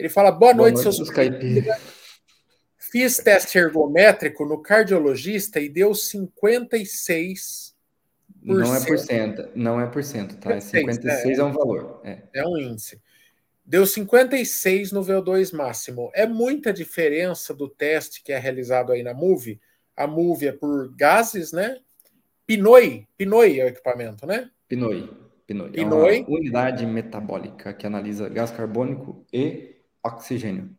Ele fala: Boa, Boa noite, noite, seus Fiz teste ergométrico no cardiologista e deu 56. Não é por cento, não é por cento, tá? 56 é, é um valor. É. é um índice. Deu 56 no VO2 máximo. É muita diferença do teste que é realizado aí na MUVE. A MUVE é por gases, né? Pinoi, Pinoi é o equipamento, né? Pinoi. Pinoi. Pinoi. É uma unidade metabólica que analisa gás carbônico e oxigênio.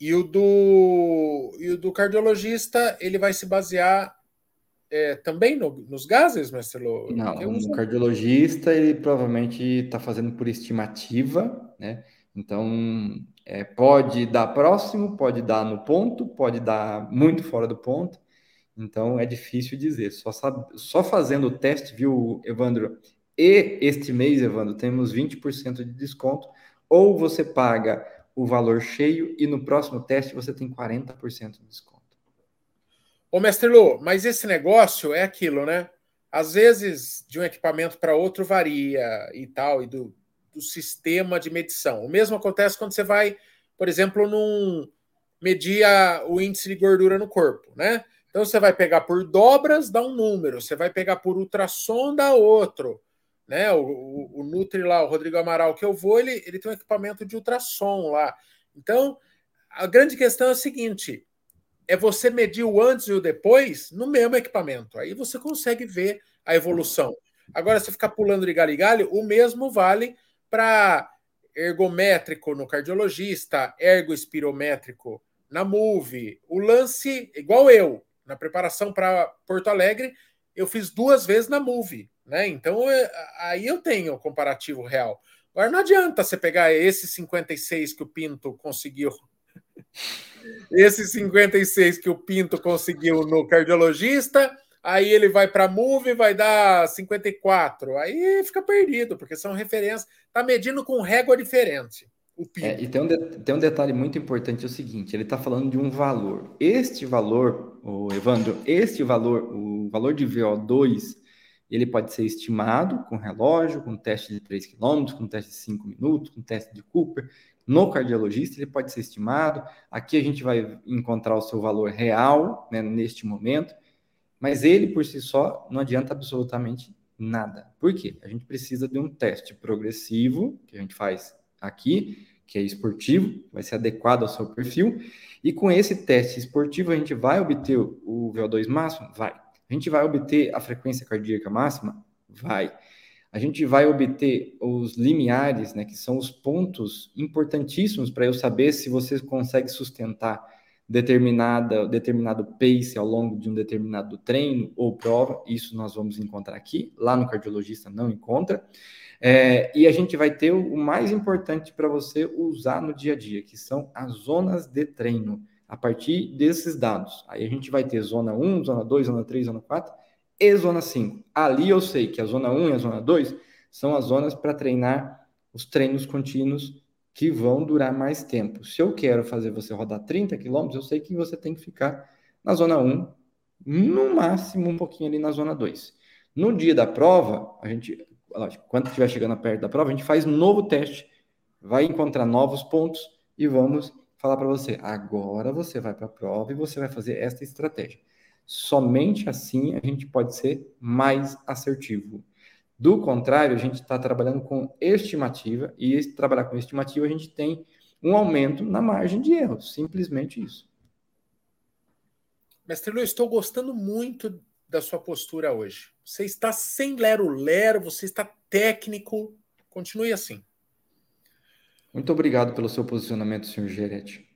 E o do, e o do cardiologista, ele vai se basear é, também no, nos gases, mestre Lô? Não, o cardiologista, ele provavelmente está fazendo por estimativa, né? Então, é, pode dar próximo, pode dar no ponto, pode dar muito fora do ponto. Então, é difícil dizer. Só, sabe, só fazendo o teste, viu, Evandro? E este mês, Evandro, temos 20% de desconto. Ou você paga o valor cheio e no próximo teste você tem 40% de desconto. Ô, mestre Lu, mas esse negócio é aquilo, né? Às vezes, de um equipamento para outro varia e tal, e do, do sistema de medição. O mesmo acontece quando você vai, por exemplo, num medir o índice de gordura no corpo, né? Então você vai pegar por dobras, dá um número, você vai pegar por ultrassom, dá outro né? O, o, o, Nutri lá, o Rodrigo Amaral que eu vou, ele, ele tem um equipamento de ultrassom lá. Então, a grande questão é a seguinte: é você medir o antes e o depois no mesmo equipamento. Aí você consegue ver a evolução. Agora, se ficar pulando de galho em galho, o mesmo vale para ergométrico no cardiologista, ergoespirométrico na MUVE. O lance, igual eu, na preparação para Porto Alegre, eu fiz duas vezes na MUVE. Né? Então, é, aí eu tenho o comparativo real. Agora, não adianta você pegar esse 56 que o Pinto conseguiu, esse 56 que o Pinto conseguiu no cardiologista, aí ele vai para a MUVE vai dar 54. Aí fica perdido, porque são referências. Está medindo com régua diferente. É, e tem um, de, tem um detalhe muito importante: é o seguinte, ele está falando de um valor. Este valor, o Evandro, este valor, o valor de VO2 ele pode ser estimado com relógio, com teste de 3 km, com teste de 5 minutos, com teste de Cooper. No cardiologista, ele pode ser estimado. Aqui a gente vai encontrar o seu valor real né, neste momento, mas ele por si só não adianta absolutamente nada. Por quê? A gente precisa de um teste progressivo, que a gente faz aqui, que é esportivo, vai ser adequado ao seu perfil, e com esse teste esportivo a gente vai obter o VO2 máximo? Vai. A gente vai obter a frequência cardíaca máxima? Vai. A gente vai obter os limiares, né, que são os pontos importantíssimos para eu saber se você consegue sustentar determinada, determinado pace ao longo de um determinado treino ou prova. Isso nós vamos encontrar aqui. Lá no cardiologista não encontra. É, e a gente vai ter o mais importante para você usar no dia a dia, que são as zonas de treino a partir desses dados. Aí a gente vai ter zona 1, zona 2, zona 3, zona 4 e zona 5. Ali eu sei que a zona 1 e a zona 2 são as zonas para treinar os treinos contínuos que vão durar mais tempo. Se eu quero fazer você rodar 30 quilômetros, eu sei que você tem que ficar na zona 1, no máximo um pouquinho ali na zona 2. No dia da prova, a gente, quando estiver chegando perto da prova, a gente faz um novo teste, vai encontrar novos pontos e vamos falar para você: agora você vai para a prova e você vai fazer esta estratégia. Somente assim a gente pode ser mais assertivo. Do contrário, a gente está trabalhando com estimativa, e trabalhar com estimativa a gente tem um aumento na margem de erro. Simplesmente isso. Mestre Lu, estou gostando muito da sua postura hoje. Você está sem lero-lero, você está técnico. Continue assim. Muito obrigado pelo seu posicionamento, senhor Gerete.